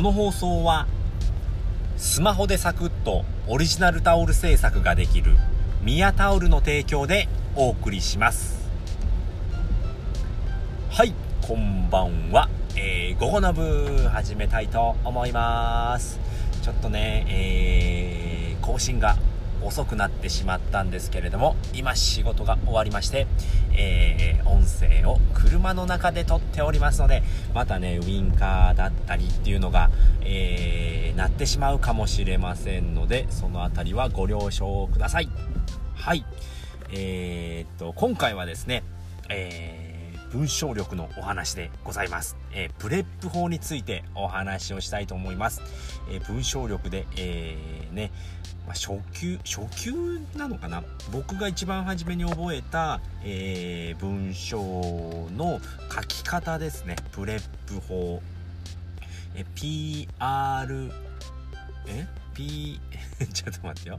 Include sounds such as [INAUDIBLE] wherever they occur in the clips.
この放送はスマホでサクッとオリジナルタオル制作ができるミヤタオルの提供でお送りします。はいこんばんは、えー、午後の部始めたいと思います。ちょっとね、えー、更新が遅くなってしまったんですけれども今仕事が終わりまして、えー、音声を車の中で撮っておりますのでまたねウインカーだったりっていうのが、えー、なってしまうかもしれませんのでその辺りはご了承ください。はい。えー、っと今回はですねえー文章力のお話でございます。えー、 PREP 法についてお話をしたいと思います。えー、文章力で、えー、ね、まあ、初級、初級なのかな？僕が一番初めに覚えた、え文章の書き方ですね。 PREP 法。え、PR、え？P、[LAUGHS] ちょっと待ってよ。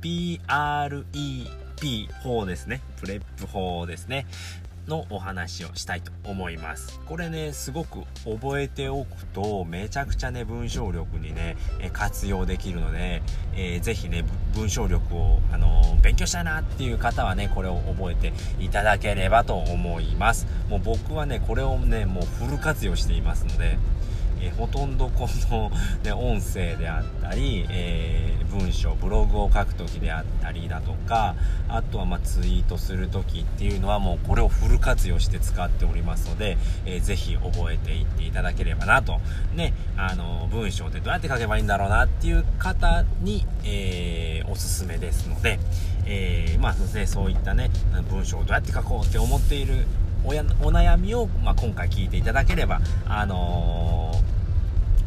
PREP 法ですね。 PREP 法ですね。のお話をしたいと思います。これね、すごく覚えておくと、めちゃくちゃね、文章力にね、活用できるので、えー、ぜひね、文章力を、あのー、勉強したいなっていう方はね、これを覚えていただければと思います。もう僕はね、これをね、もうフル活用していますので、えほとんどこの、ね、音声であったり、えー、文章ブログを書く時であったりだとかあとはまツイートする時っていうのはもうこれをフル活用して使っておりますので、えー、ぜひ覚えていっていただければなと。ねあの文章でどうやって書けばいいんだろうなっていう方に、えー、おすすめですので、えー、まあね、そういったね文章をどうやって書こうって思っているお悩みを、まあ、今回聞いていただければ、あのー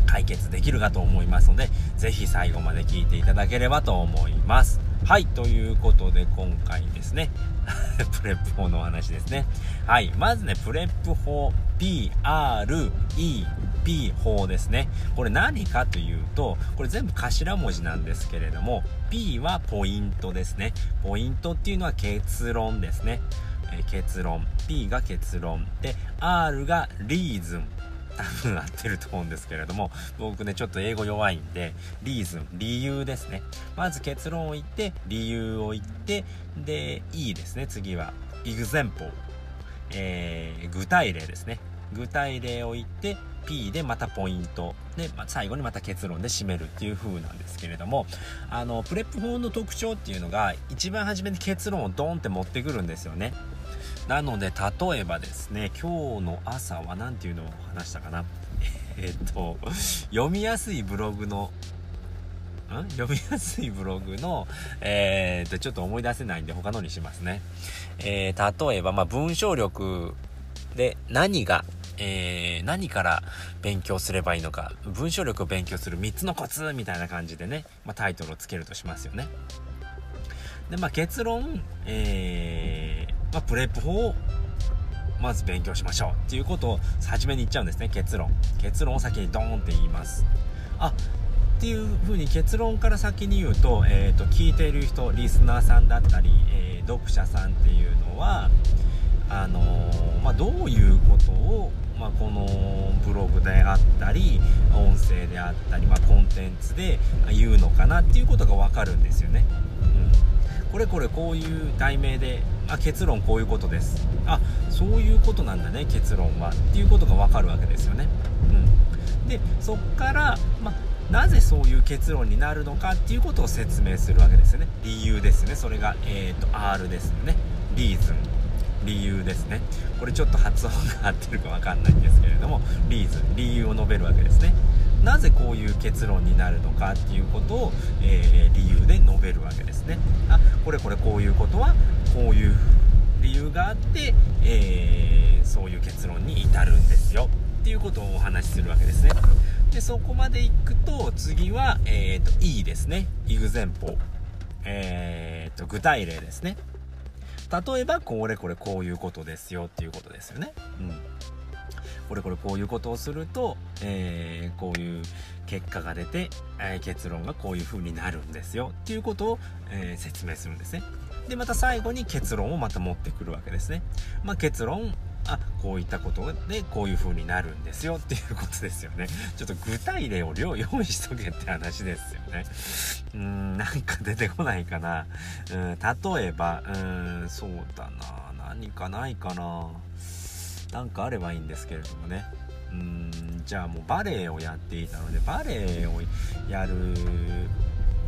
解決できるかと思いますので、ぜひ最後まで聞いていただければと思います。はい、ということで今回ですね、[LAUGHS] PREP 法のお話ですね。はい、まずね、 PREP 法 PREP 法ですね。これ何かというと、これ全部頭文字なんですけれども、P はポイントですね。ポイントっていうのは結論ですね。え結論。P が結論。で、R がリーズン。多分合ってると思うんですけれども、僕ね、ちょっと英語弱いんで、リーズン、理由ですね。まず結論を言って、理由を言って、で、いいですね、次は。example。えー、具体例ですね。具体例を言って、P でまたポイントで、まあ、最後にまた結論で締めるっていう風なんですけれどもあのプレップ法の特徴っていうのが一番初めに結論をドンって持ってくるんですよねなので例えばですね今日の朝は何ていうのを話したかな？[LAUGHS] えっと読みやすいブログのん？読みやすいブログの、えー、っと、ちょっと思い出せないんで他のにしますね。えー、例えば、まあ、文章力で何が、えー、何から勉強すればいいのか、文章力を勉強する3つのコツみたいな感じでね、まあ、タイトルをつけるとしますよね。で、まあ、結論、えー、まあ、プレップ法をまず勉強しましょう。っていうことを初めに言っちゃうんですね。結論。結論を先にドーンって言いますあっていう風に結論から先に言うと,、えーと、聞いている人リスナーさんだったり、えー、読者さんっていうのはあのー、まあ、どういうことを、まあ、このブログであったり音声であったり、まあ、コンテンツで言うのかなっていうことが分かるんですよね。うん。これこれこういう題名であ結論こういうことです。あそういうことなんだね結論は。っていうことが分かるわけですよね、うん、でそっから、まなぜそういう結論になるのかっていうことを説明するわけですよね。理由ですね。それが、えーと、R ですね。リーズン理由ですね。これちょっと発音が合ってるか分かんないんですけれどもリーズン理由を述べるわけですね。なぜこういう結論になるのかっていうことを、えー、理由で述べるわけですね。あこれこれこういうことはこういう理由があって、えー、そういう結論に至るんですよ。っていうことをお話しするわけですね。でそこまでいくと次は、えーと、いいですね。Example えーと具体例ですね。例えばこれこれこういうことですよっていうことですよね。うん。これこれこういうことをすると、えー、こういう結果が出て、えー、結論がこういう風になるんですよっていうことを、えー、説明するんですね。でまた最後に結論をまた持ってくるわけですね、まあ、結論あこういったことでこういう風になるんですよっていうことですよね。ちょっと具体例を用意しとけって話ですよね。うーんなんか出てこないかな。うん例えばうんそうだな。何かないかな。なんかあればいいんですけれどもね。うんじゃあもうバレエをやっていたのでバレエをやる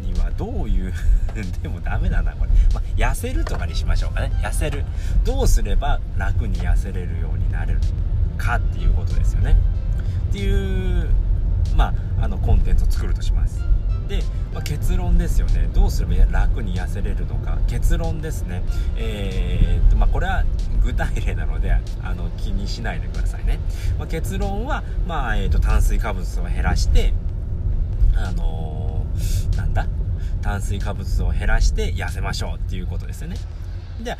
にはどういう [LAUGHS] でもダメだなこれ、まあ、痩せるとかにしましょうかね。痩せる。どうすれば楽に痩せれるようになれるかっていうことですよね。っていうまああのコンテンツを作るとします。で、まあ、結論ですよね。どうすれば楽に痩せれるのか。結論ですね。えー、っとまあこれは具体例なのであの気にしないでくださいね、まあ、結論は、まあえー、っと炭水化物を減らしてあのー、なんだ？炭水化物を減らして痩せましょうっていうことですよね。で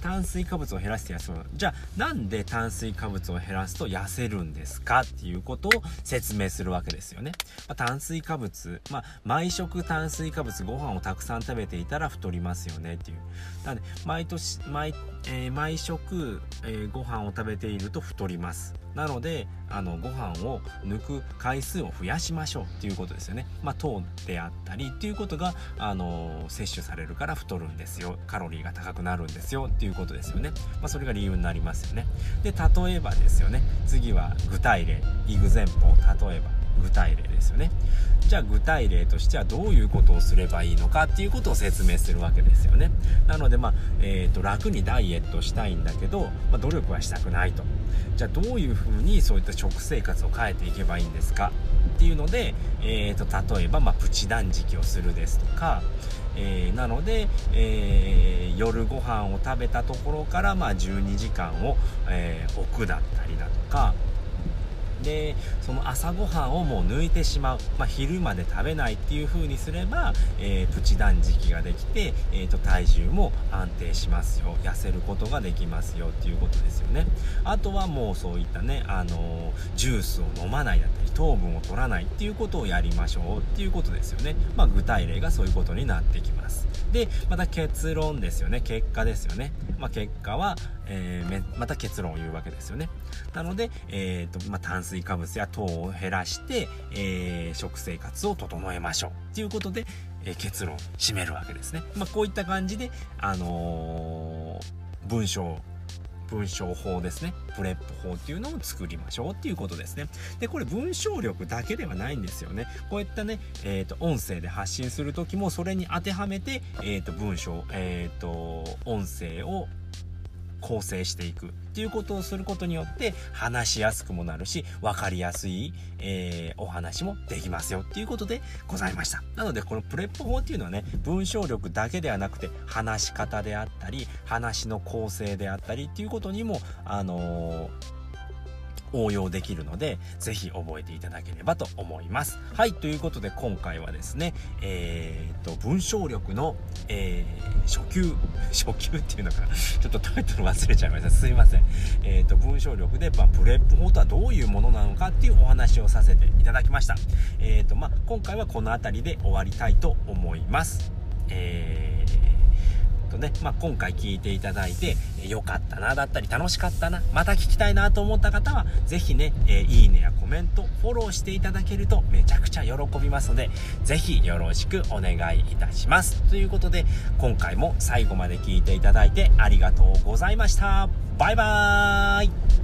炭水化物を減らして痩せるじゃあなんで炭水化物を減らすと痩せるんですかっていうことを説明するわけですよね、まあ、炭水化物、まあ、毎食炭水化物ご飯をたくさん食べていたら太りますよねっていう。なので毎年毎,、えー、毎食、えー、ご飯を食べていると太ります。なのであのご飯を抜く回数を増やしましょうっていうことですよね。まあ、糖であったりっていうことがあの摂取されるから太るんですよカロリーが高くなるんですよっていうことですよね。まあ、それが理由になりますよね。で例えばですよね次は具体例イグゼンポ例えば具体例ですよね。じゃあ具体例としてはどういうことをすればいいのかっていうことを説明するわけですよね。なのでまあ、えーと、楽にダイエットしたいんだけど、まあ、努力はしたくないと。じゃあどういうふうにそういった食生活を変えていけばいいんですかっていうので、えーと、例えば、まあ、プチ断食をするですとかえー、なので、えー、夜ご飯を食べたところから、まあ、12時間を、えー、置くだったりだとかでその朝ごはんをもう抜いてしまう、まあ、昼まで食べないっていう風にすれば、えー、プチ断食ができて、えーと、体重も安定しますよ。痩せることができますよっていうことですよね。あとはもうそういったね、あのー、ジュースを飲まないだったり糖分を取らないっていうことをやりましょうっていうことですよね、まあ、具体例がそういうことになってきます。でまた結論ですよね。結果ですよね、まあ、結果は、えー、また結論を言うわけですよね。なので、えーとまあ、炭水化物や糖を減らして、えー、食生活を整えましょうということで、えー、結論を締めるわけですね、まあ、こういった感じで、あの文章文章法ですね。プレップ法っていうのを作りましょうっていうことですね。で、これ文章力だけではないんですよね。こういったね、えっ、ー、と、音声で発信する時もそれに当てはめて、えっ、ー、と、文章、えっ、ー、と、音声を構成していくっていうことをすることによって話しやすくもなるし分かりやすい、えー、お話もできますよっていうことでございました。なのでこのプレップ法っていうのはね文章力だけではなくて話し方であったり話の構成であったりっていうことにもあのー応用できるので、ぜひ覚えていただければと思います。はい、ということで今回はですね、えー、と、文章力の、えー、初級、[LAUGHS] 初級っていうのかな、ちょっとタイトル忘れちゃいました。すいません。えー、と、文章力で、まあ、プレップ法とはどういうものなのかっていうお話をさせていただきました。えー、と、まあ、今回はこの辺りで終わりたいと思います。えーとね、まあ、今回聞いていただいて、良かったな、だったり楽しかったな、また聞きたいなと思った方は、ぜひね、え、いいねやコメント、フォローしていただけるとめちゃくちゃ喜びますので、ぜひよろしくお願いいたします。ということで、今回も最後まで聞いていただいてありがとうございました。バイバーイ